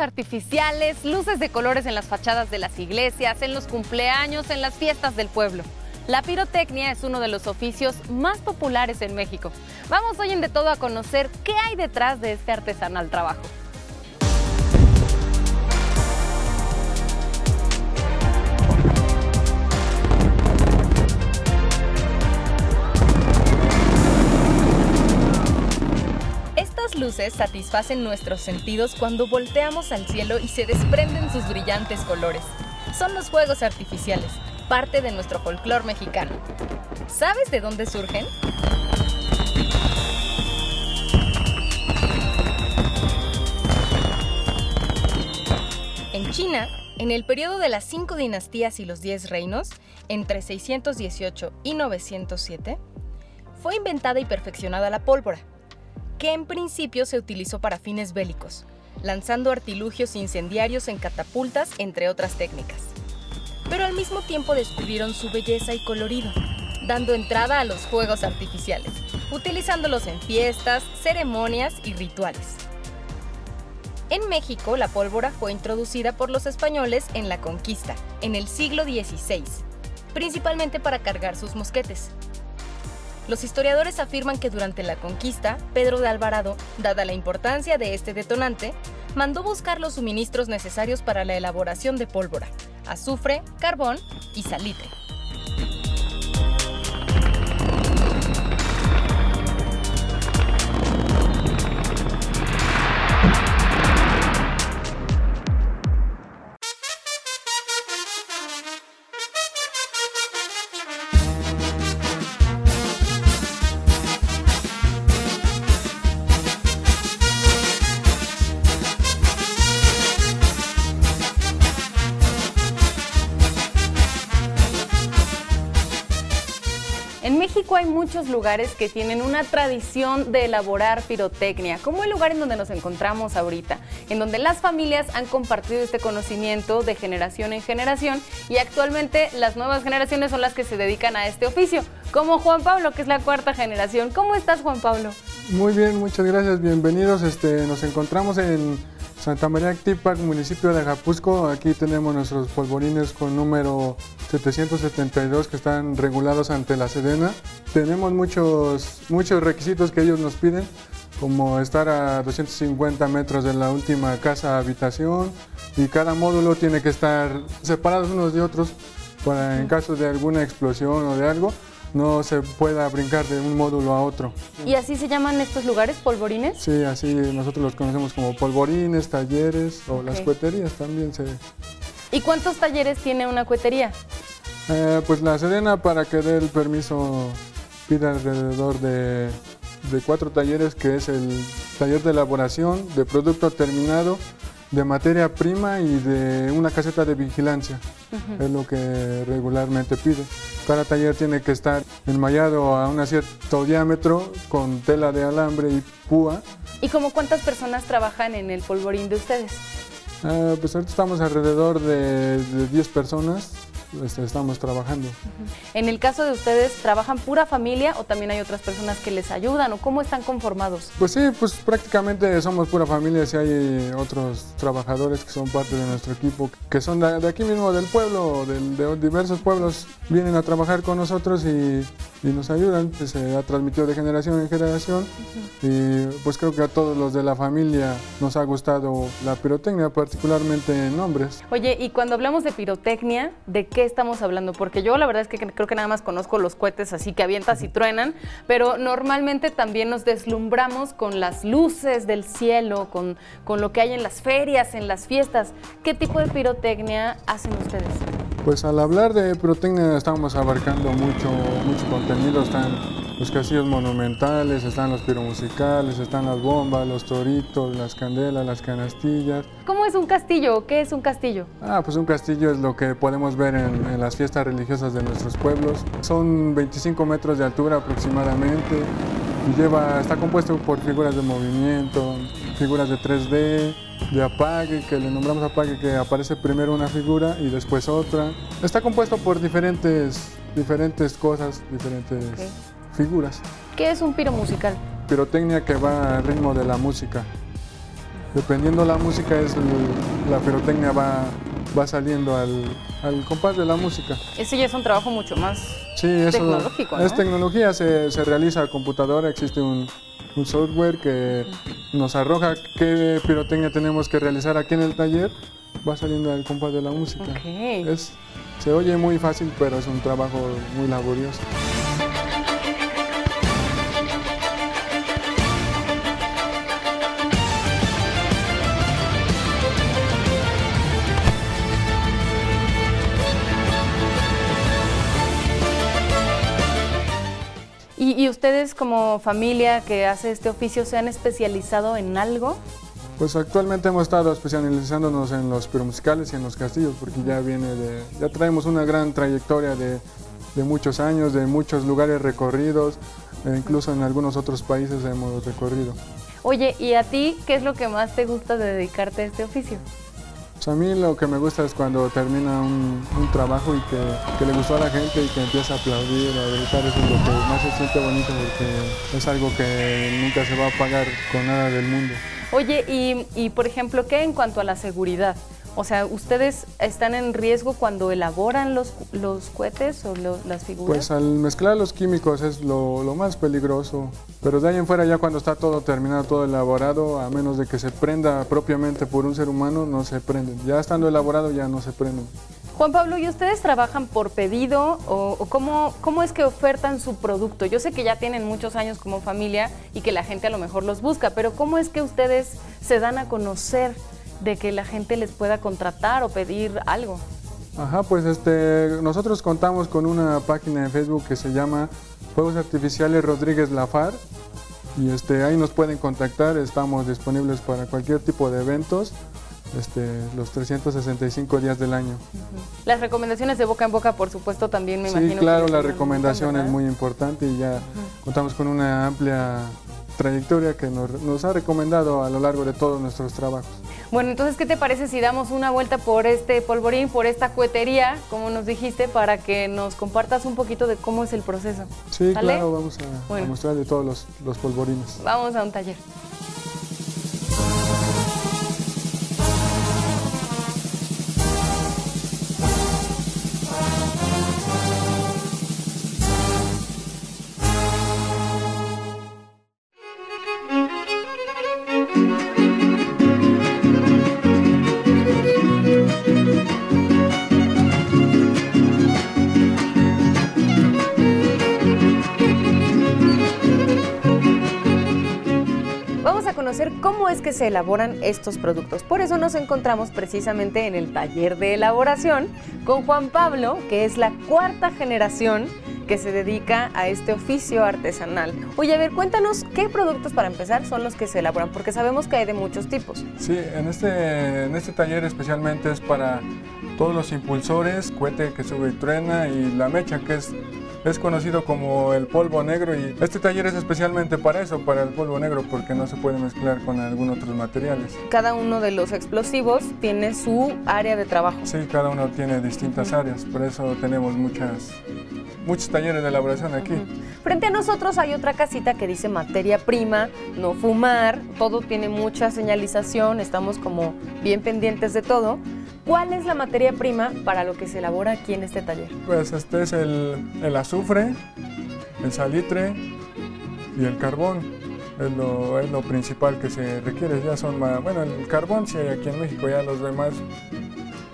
artificiales, luces de colores en las fachadas de las iglesias, en los cumpleaños, en las fiestas del pueblo. La pirotecnia es uno de los oficios más populares en México. Vamos hoy en De Todo a conocer qué hay detrás de este artesanal trabajo. Luces satisfacen nuestros sentidos cuando volteamos al cielo y se desprenden sus brillantes colores. Son los fuegos artificiales, parte de nuestro folclore mexicano. ¿Sabes de dónde surgen? En China, en el periodo de las cinco dinastías y los diez reinos, entre 618 y 907, fue inventada y perfeccionada la pólvora, que en principio se utilizó para fines bélicos, lanzando artilugios incendiarios en catapultas, entre otras técnicas pero al mismo tiempo descubrieron su belleza y colorido, dando entrada a los fuegos artificiales, utilizándolos en fiestas, ceremonias y rituales. En México, la pólvora fue introducida por los españoles en la conquista, en el siglo XVI, principalmente para cargar sus mosquetes. Los historiadores afirman que durante la conquista, Pedro de Alvarado, dada la importancia de este detonante, mandó buscar los suministros necesarios para la elaboración de pólvora, azufre, carbón y salitre. Hay muchos lugares que tienen una tradición de elaborar pirotecnia, como el lugar en donde nos encontramos ahorita, en donde las familias han compartido este conocimiento de generación en generación y actualmente las nuevas generaciones son las que se dedican a este oficio, como Juan Pablo, que es la cuarta generación. ¿Cómo estás, Juan Pablo? Muy bien, muchas gracias, bienvenidos. Este, nos encontramos en Santa María Actipac, municipio de Ajapusco. Aquí tenemos nuestros polvorines con número 772 que están regulados ante la Sedena. Tenemos muchos, muchos requisitos que ellos nos piden, como estar a 250 metros de la última casa habitación y cada módulo tiene que estar separados unos de otros para en caso de alguna explosión o de algo no se pueda brincar de un módulo a otro. ¿Y así se llaman estos lugares, polvorines? Sí, así nosotros los conocemos como polvorines, talleres o las cueterías también se... ¿Y cuántos talleres tiene una cuetería? Eh, pues la Sedena para que dé el permiso pide alrededor de, de cuatro talleres, que es el taller de elaboración de producto terminado, de materia prima y de una caseta de vigilancia. Es lo que regularmente pide. Cada taller tiene que estar enmayado a un cierto diámetro con tela de alambre y púa. ¿Y como cuántas personas trabajan en el polvorín de ustedes? Eh, pues ahorita estamos alrededor de, de 10 personas estamos trabajando. En el caso de ustedes, ¿trabajan pura familia o también hay otras personas que les ayudan o cómo están conformados? Pues sí, pues prácticamente somos pura familia, si hay otros trabajadores que son parte de nuestro equipo, que son de, de aquí mismo del pueblo, de, de, diversos pueblos, vienen a trabajar con nosotros y, y nos ayudan, se ha transmitido de generación en generación uh -huh. y pues creo que a todos los de la familia nos ha gustado la pirotecnia, particularmente en hombres. Oye, y cuando hablamos de pirotecnia, ¿de qué estamos hablando? Porque yo la verdad es que creo que nada más conozco los cohetes así que avientas y truenan, pero normalmente también nos deslumbramos con las luces del cielo, con, con lo que hay en las ferias, en las fiestas. ¿Qué tipo de pirotecnia hacen ustedes? Pues al hablar de pirotecnia estamos abarcando mucho, mucho contenido, están los casillos monumentales, están los piromusicales, están las bombas, los toritos, las candelas, las canastillas. ¿Cómo es un castillo? ¿Qué es un castillo? Ah, pues un castillo es lo que podemos ver en, en las fiestas religiosas de nuestros pueblos. Son 25 metros de altura aproximadamente y lleva, está compuesto por figuras de movimiento, figuras de 3D, de apague, que le nombramos apague, que aparece primero una figura y después otra. Está compuesto por diferentes, diferentes cosas, diferentes okay. Figuras. ¿Qué es un piro musical? Pirotecnia que va al ritmo de la música. dependiendo la música, es el- la pirotecnia va, va saliendo al, al compás de la música. Ese ya es un trabajo mucho más... Sí, eso Tecnológico, es ¿no? tecnología, se, se realiza a computadora, existe un, un software que nos arroja qué pirotecnia tenemos que realizar aquí en el taller, va saliendo al compás de la música. Ok. Es, se oye muy fácil, pero es un trabajo muy laborioso. ¿Y, ustedes como familia que hace este oficio se han especializado en algo? Pues actualmente hemos estado especializándonos en los piromusicales y en los castillos, porque ya viene de, ya traemos una gran trayectoria de, de muchos años, de muchos lugares recorridos, e incluso en algunos otros países hemos recorrido. Oye, ¿y a ti qué es lo que más te gusta de dedicarte a este oficio? Pues a mí lo que me gusta es cuando termina un, trabajo y que, que le gustó a la gente y que empieza a aplaudir, a gritar, eso es lo que más se siente bonito porque es algo que nunca se va a pagar con nada del mundo. Oye, y, y, por ejemplo, ¿qué en cuanto a la seguridad? O sea, ¿ustedes están en riesgo cuando elaboran los, los cohetes o lo- las figuras? Pues al mezclar los químicos es lo, lo más peligroso, pero de ahí en fuera ya cuando está todo terminado, todo elaborado, a menos de que se prenda propiamente por un ser humano, no se prenden. Ya estando elaborado ya no se prenden. Juan Pablo, ¿y ustedes trabajan por pedido o, o cómo, cómo es que ofertan su producto? Yo sé que ya tienen muchos años como familia y que la gente a lo mejor los busca, pero ¿cómo es que ustedes se dan a conocer de que la gente les pueda contratar o pedir algo? Ajá, pues este, nosotros contamos con una página en Facebook que se llama Juegos Artificiales Rodríguez Lafar y este, ahí nos pueden contactar, estamos disponibles para cualquier tipo de eventos, este, los 365 días del año. Las recomendaciones de boca en boca, por supuesto, también me imagino. Sí, que claro, les la recomendación es muy importante y ya contamos con una amplia trayectoria que nos, nos ha recomendado a lo largo de todos nuestros trabajos. Bueno, entonces, ¿qué te parece si damos una vuelta por este polvorín, por esta cuetería, como nos dijiste, para que nos compartas un poquito de cómo es el proceso? Sí, claro, vamos a, Bueno. a mostrarle todos los, los polvorines. Vamos a un taller. Cómo es que se elaboran estos productos. Por eso nos encontramos precisamente en el taller de elaboración con Juan Pablo, que es la cuarta generación que se dedica a este oficio artesanal. Oye, a ver, cuéntanos qué productos para empezar son los que se elaboran, porque sabemos que hay de muchos tipos. Sí, en este, en este taller especialmente es para todos los impulsores, cohete que sube y truena y la mecha que es, es conocido como el polvo negro y este taller es especialmente para eso, para el polvo negro porque no se puede mezclar con algún otros materiales. Cada uno de los explosivos tiene su área de trabajo. Sí, cada uno tiene distintas áreas, por eso tenemos muchas, muchos talleres de elaboración aquí. Frente a nosotros hay otra casita que dice materia prima, no fumar, todo tiene mucha señalización, estamos como bien pendientes de todo. ¿Cuál es la materia prima para lo que se elabora aquí en este taller? Pues este es el, el azufre, el salitre y el carbón. Es lo, es lo principal que se requiere. Ya son más, bueno, el carbón sí hay aquí en México, ya los demás.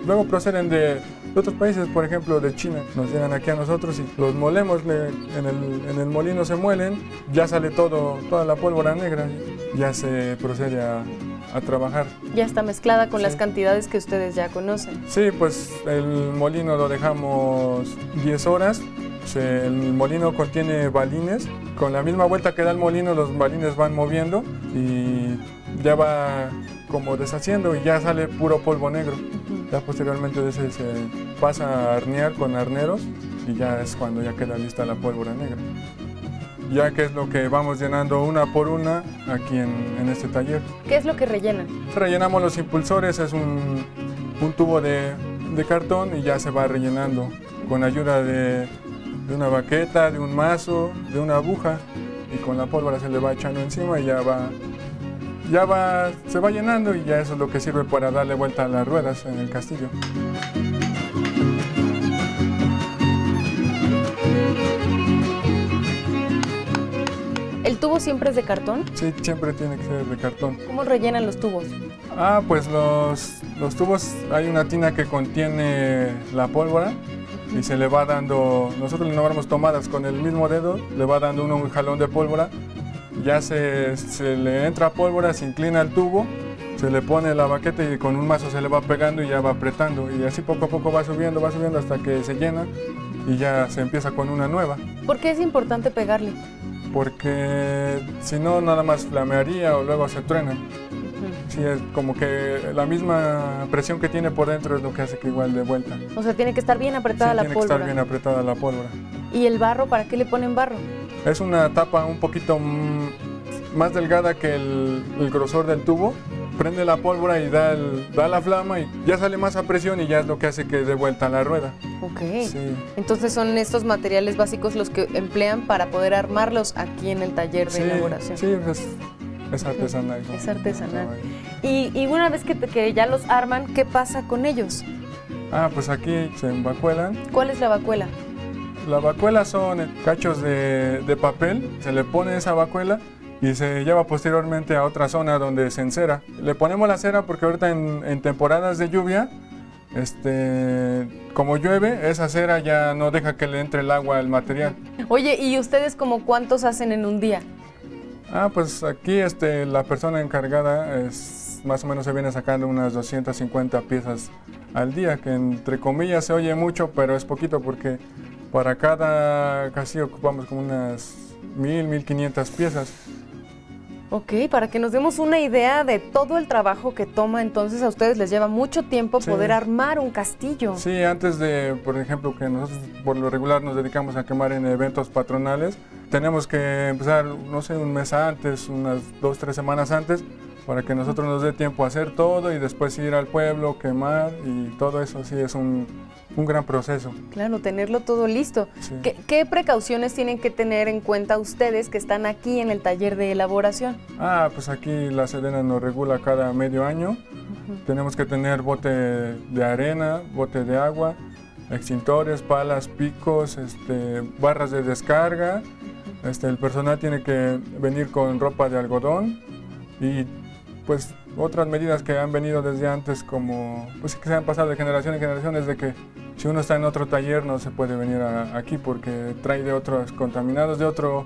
Luego proceden de, otros países, por ejemplo de China. Nos llegan aquí a nosotros y los molemos, le- en, el, en el molino se muelen, ya sale todo, toda la pólvora negra, ya se procede a, a trabajar. Ya está mezclada con Sí. las cantidades que ustedes ya conocen. Sí, pues el molino lo dejamos 10 horas. El molino contiene balines. Con la misma vuelta que da el molino, los balines van moviendo y ya va como deshaciendo y ya sale puro polvo negro. Ya posteriormente ese se pasa a arnear con arneros y ya es cuando ya queda lista la pólvora negra. Ya que es lo que vamos llenando una por una aquí en, en este taller. ¿Qué es lo que rellenan? Rellenamos los impulsores, es un, un tubo de, de cartón y ya se va rellenando con ayuda de, de una baqueta, de un mazo, de una aguja y con la pólvora se le va echando encima y ya va, ya va, se va llenando y ya eso es lo que sirve para darle vuelta a las ruedas en el castillo. ¿El tubo siempre es de cartón? Sí, siempre tiene que ser de cartón. ¿Cómo rellenan los tubos? Ah, pues los, los tubos, hay una tina que contiene la pólvora y se le va dando, nosotros le nombramos tomadas con el mismo dedo, le va dando uno un jalón de pólvora, ya se, se le entra pólvora, se inclina el tubo, se le pone la baqueta y con un mazo se le va pegando y ya va apretando y así poco a poco va subiendo, va subiendo hasta que se llena y ya se empieza con una nueva. ¿Por qué es importante pegarle? Porque si no nada más flamearía o luego se truena. Sí, es como que la misma presión que tiene por dentro es lo que hace que igual de vuelta. O sea, tiene que estar bien apretada Sí, la tiene que pólvora. estar bien apretada la pólvora. ¿Y el barro? ¿Para qué le ponen barro? Es una tapa un poquito más delgada que el, el grosor del tubo. Prende la pólvora y da, el- da la flama y ya sale más a presión y ya es lo que hace que dé vuelta la rueda. Ok. Sí. Entonces son estos materiales básicos los que emplean para poder armarlos aquí en el taller de Sí, elaboración. sí, es, es artesanal. Es artesanal. Y, y una vez que, que ya los arman, ¿qué pasa con ellos? Ah, pues aquí se embacuelan. ¿Cuál es la vacuela? La vacuela son cachos de, de papel, se le pone esa vacuela y se lleva posteriormente a otra zona donde se encera. Le ponemos la cera porque ahorita en, en temporadas de lluvia, este, como llueve, esa cera ya no deja que le entre el agua al material. Oye, ¿y ustedes como cuántos hacen en un día? Ah, pues aquí este, la persona encargada es, más o menos se viene sacando unas 250 piezas al día, que entre comillas se oye mucho, pero es poquito porque para cada castillo ocupamos como unas 1000, 1500 piezas. Ok, para que nos demos una idea de todo el trabajo que toma, entonces a ustedes les lleva mucho tiempo Sí. poder armar un castillo. Sí, antes de, por ejemplo, que nosotros por lo regular nos dedicamos a quemar en eventos patronales, tenemos que empezar, no sé, un mes antes, unas dos, tres semanas antes, para que nosotros nos dé tiempo a hacer todo y después ir al pueblo, quemar y todo eso, sí, es un, un gran proceso. Claro, tenerlo todo listo. Sí. ¿Qué, qué precauciones tienen que tener en cuenta ustedes que están aquí en el taller de elaboración? Ah, pues aquí la Sedena nos regula cada medio año. Tenemos que tener bote de arena, bote de agua, extintores, palas, picos, este, barras de descarga. Este, el personal tiene que venir con ropa de algodón y pues otras medidas que han venido desde antes como pues que se han pasado de generación en generación es de que si uno está en otro taller no se puede venir a- aquí porque trae de otros contaminados de otro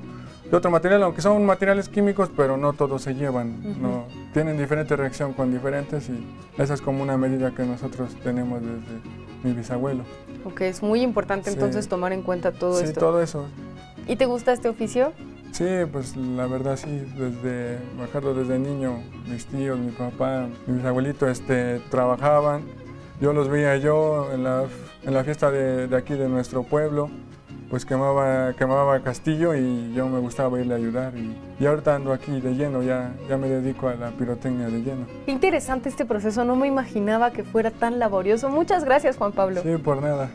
de otro material aunque son materiales químicos pero no todos se llevan no tienen diferente reacción con diferentes y esa es como una medida que nosotros tenemos desde mi bisabuelo Ok, es muy importante Sí. entonces tomar en cuenta todo sí esto. todo eso ¿Y te gusta este oficio? Sí, pues la verdad sí, desde, me acuerdo desde niño, mis tíos, mi papá, mis abuelitos este, trabajaban, yo los veía yo en la, en la fiesta de, de aquí de nuestro pueblo, pues quemaba, quemaba castillo y yo me gustaba irle a ayudar y, y ahorita ando aquí de lleno, ya, ya me dedico a la pirotecnia de lleno. Qué interesante este proceso, no me imaginaba que fuera tan laborioso. Muchas gracias, Juan Pablo. Sí, por nada.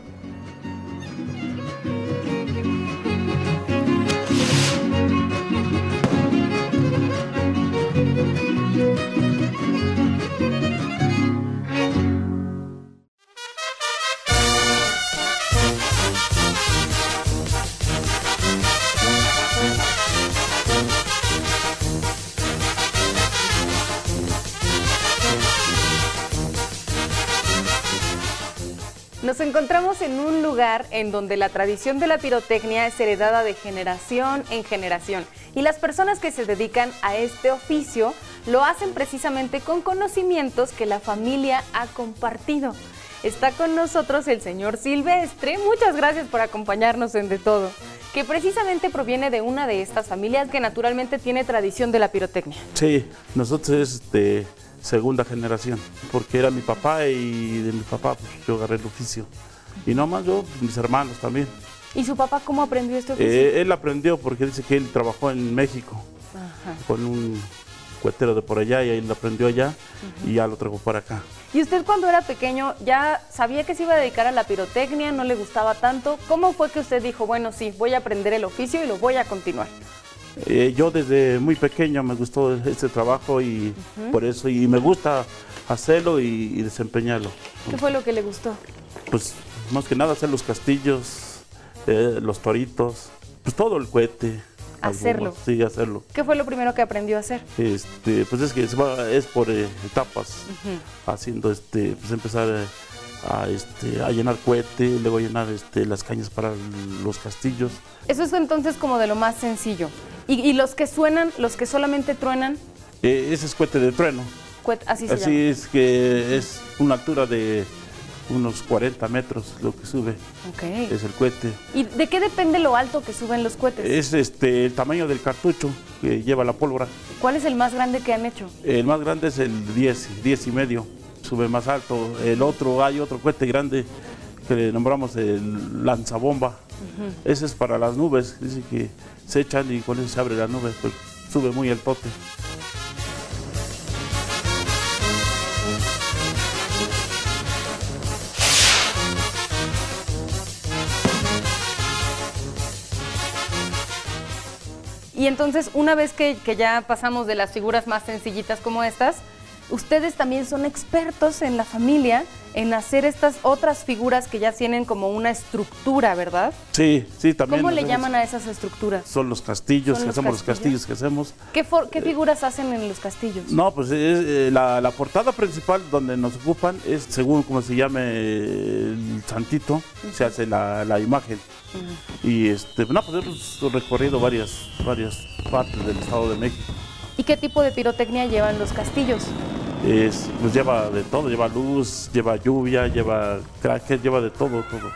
Encontramos en un lugar en donde la tradición de la pirotecnia es heredada de generación en generación y las personas que se dedican a este oficio lo hacen precisamente con conocimientos que la familia ha compartido. Está con nosotros el señor Silvestre, muchas gracias por acompañarnos en De Todo, que precisamente proviene de una de estas familias que naturalmente tiene tradición de la pirotecnia. Sí, nosotros es de segunda generación, porque era mi papá y de mi papá pues, yo agarré el oficio. Y no más yo, mis hermanos también. ¿Y su papá cómo aprendió este oficio? Eh, él aprendió porque dice que él trabajó en México Ajá. con un cuetero de por allá y ahí lo aprendió allá y ya lo trajo para acá. ¿Y usted cuando era pequeño ya sabía que se iba a dedicar a la pirotecnia, no le gustaba tanto? ¿Cómo fue que usted dijo, bueno, sí, voy a aprender el oficio y lo voy a continuar? Eh, yo desde muy pequeño me gustó este trabajo y por eso, y me gusta hacerlo y, y desempeñarlo. ¿Qué fue lo que le gustó? Pues más que nada hacer los castillos, eh, los toritos, pues todo el cohete. Hacerlo. Sí, hacerlo. ¿Qué fue lo primero que aprendió a hacer? Este, pues es que va- es por eh, etapas, haciendo este, pues empezar eh, a, este, a llenar cohete, luego llenar este, las cañas para los castillos. Eso es entonces como de lo más sencillo. Y, y los que suenan, los que solamente truenan, Eh, ese es cohete de trueno. así se Así llama. es que es una altura de unos 40 metros lo que sube, Ok. es el cohete. ¿Y de qué depende lo alto que suben los cohetes? Es este el tamaño del cartucho que lleva la pólvora. ¿Cuál es el más grande que han hecho? El más grande es el 10, 10 y medio, sube más alto. El otro, hay otro cohete grande que le nombramos el lanzabomba. Ese es para las nubes, dice que se echan y con eso se abre la nube, pues sube muy el tote. Y entonces, una vez que, que ya pasamos de las figuras más sencillitas como estas, ustedes también son expertos en la familia en hacer estas otras figuras que ya tienen como una estructura, ¿verdad? Sí, sí, también. ¿Cómo le llaman a esas estructuras? Son los castillos ¿Son que los hacemos, los castillos? que hacemos. ¿Qué, for- qué figuras hacen en los castillos? No, pues es, eh, la, la portada principal donde nos ocupan es según como se llame el santito, se hace la, la imagen. Y este, no, pues hemos recorrido varias, varias partes del Estado de México. ¿Y qué tipo de pirotecnia llevan los castillos? Es, pues lleva de todo, lleva luz, lleva lluvia, lleva crackers, lleva de todo, todo.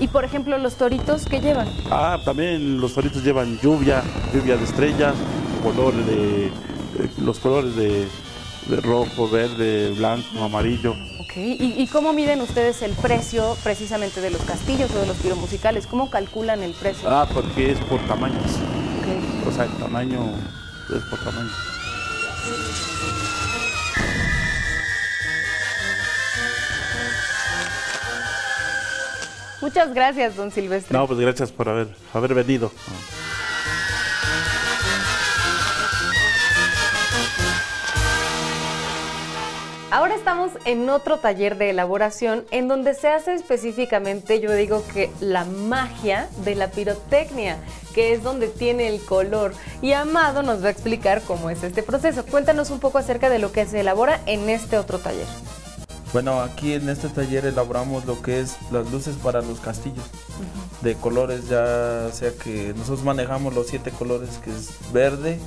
Y por ejemplo, los toritos, ¿qué llevan? Ah, también los toritos llevan lluvia, lluvia de estrellas, color de, eh, los colores de, de rojo, verde, blanco, amarillo. Ok. ¿Y, y cómo miden ustedes el precio precisamente de los castillos o de los piromusicales? ¿Cómo calculan el precio? Ah, porque es por tamaños. Ok. O sea, el tamaño es por tamaño. Muchas gracias, don Silvestre. No, pues gracias por haber, haber venido. Ahora estamos en otro taller de elaboración en donde se hace específicamente, yo digo que la magia de la pirotecnia, que es donde tiene el color. Y Amado nos va a explicar cómo es este proceso. Cuéntanos un poco acerca de lo que se elabora en este otro taller. Bueno, aquí en este taller elaboramos lo que es las luces para los castillos. De colores, ya sea que nosotros manejamos los siete colores, que es verde,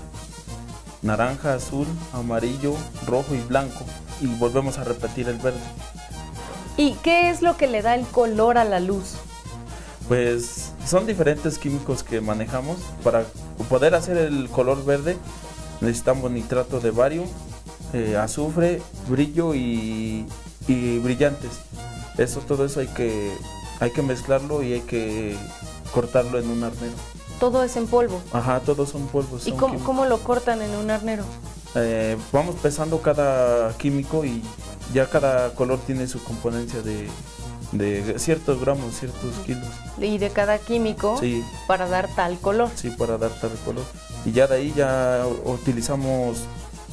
naranja, azul, amarillo, rojo y blanco. Y volvemos a repetir el verde. ¿Y qué es lo que le da el color a la luz? Pues son diferentes químicos que manejamos. Para poder hacer el color verde necesitamos nitrato de bario, eh, azufre, brillo y, y brillantes. Eso, todo eso hay que, hay que mezclarlo y hay que cortarlo en un arnero. Todo es en polvo. Ajá, todos son polvos. ¿Y son cómo, cómo lo cortan en un arnero? Eh, vamos pesando cada químico y ya cada color tiene su componencia de, de ciertos gramos, ciertos kilos. Y de cada químico Sí. para dar tal color. Sí, para dar tal color. Y ya de ahí ya utilizamos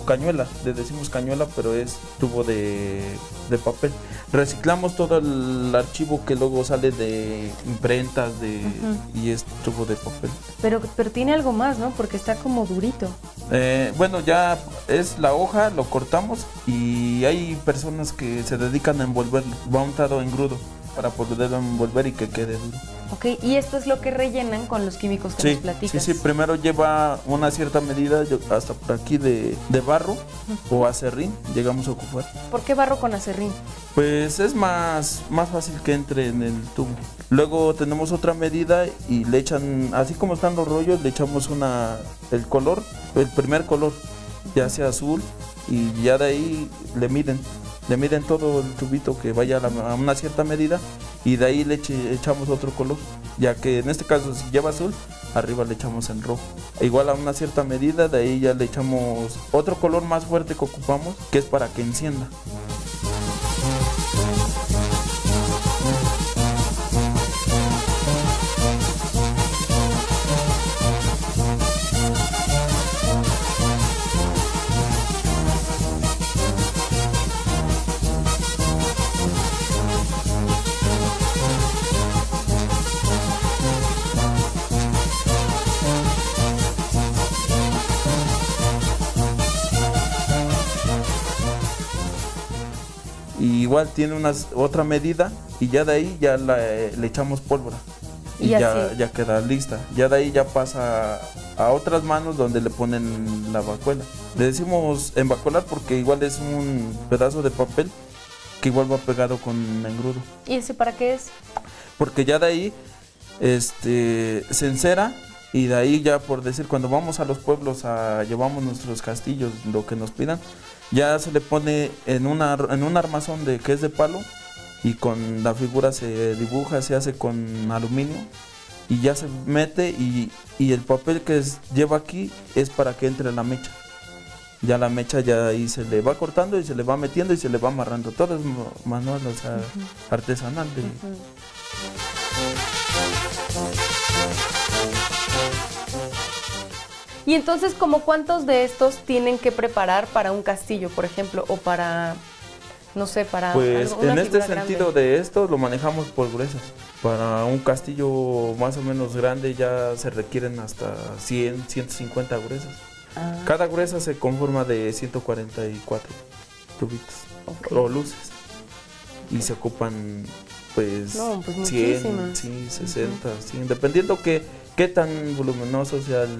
cañuela, le decimos cañuela, pero es tubo de, de papel. Reciclamos todo el archivo que luego sale de imprentas de, y es tubo de papel. Pero, pero tiene algo más, ¿no? Porque está como durito. Eh, bueno, ya es la hoja, lo cortamos y hay personas que se dedican a envolverlo. Va untado en grudo para poderlo envolver y que quede duro. Ok, y esto es lo que rellenan con los químicos que Sí, nos platicas. sí, sí, primero lleva una cierta medida, hasta por aquí de, de barro o acerrín, llegamos a ocupar. ¿Por qué barro con acerrín? Pues es más, más fácil que entre en el tubo. Luego tenemos otra medida y le echan, así como están los rollos, le echamos una, el color, el primer color, ya sea azul, y ya de ahí le miden. Le miden todo el tubito que vaya a, una cierta medida y de ahí le echamos otro color. Ya que en este caso si lleva azul, arriba le echamos en rojo. E igual a una cierta medida, de ahí ya le echamos otro color más fuerte que ocupamos, que es para que encienda. Igual tiene unas, otra medida y ya de ahí ya la, eh, le echamos pólvora. Y, Y ya, ya queda lista. Ya de ahí ya pasa a otras manos donde le ponen la vacuela. Le decimos embacolar porque igual es un pedazo de papel que igual va pegado con engrudo. ¿Y ese para qué es? Porque ya de ahí este, se encera y de ahí ya por decir, cuando vamos a los pueblos a llevamos nuestros castillos, lo que nos pidan, ya se le pone en, una, en un armazón de que es de palo y con la figura se dibuja, se hace con aluminio y ya se mete y, y el papel que es- lleva aquí es para que entre la mecha. Ya la mecha ya ahí se le va cortando y se le va metiendo y se le va amarrando. Todo es manual, o sea, artesanal. de- Y entonces, ¿como cuántos de estos tienen que preparar para un castillo, por ejemplo, o para, no sé, para Pues algo- en este sentido grande? de esto lo manejamos por gruesas. Para un castillo más o menos grande ya se requieren hasta 100, 150 gruesas. Ah, Cada gruesa se conforma de 144 tubitos ok. o luces. Y se ocupan pues, No, pues 100, muchísimas. sí, 60, 100, dependiendo que, qué tan voluminoso sea el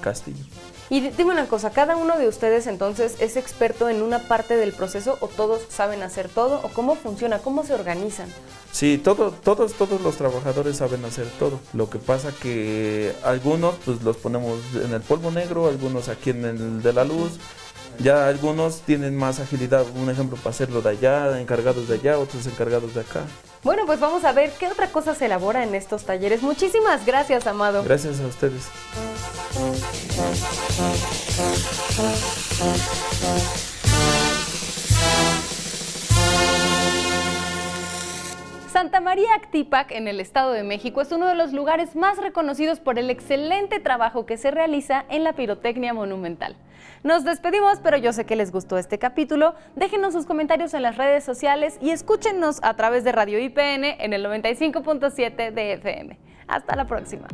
castillo. Y di- dime una cosa, ¿cada uno de ustedes entonces es experto en una parte del proceso o todos saben hacer todo? ¿O cómo funciona? ¿Cómo se organizan? Sí, todo, todos, todos los trabajadores saben hacer todo. Lo que pasa que algunos pues los ponemos en el polvo negro, algunos aquí en el de la luz. Ya algunos tienen más agilidad, un ejemplo para hacerlo de allá, encargados de allá, otros encargados de acá. Bueno, pues vamos a ver qué otra cosa se elabora en estos talleres. Muchísimas gracias, Amado. Gracias a ustedes. Santa María Actipac, en el Estado de México, es uno de los lugares más reconocidos por el excelente trabajo que se realiza en la pirotecnia monumental. Nos despedimos, pero yo sé que les gustó este capítulo. Déjenos sus comentarios en las redes sociales y escúchenos a través de Radio IPN en el 95.7 de FM. Hasta la próxima.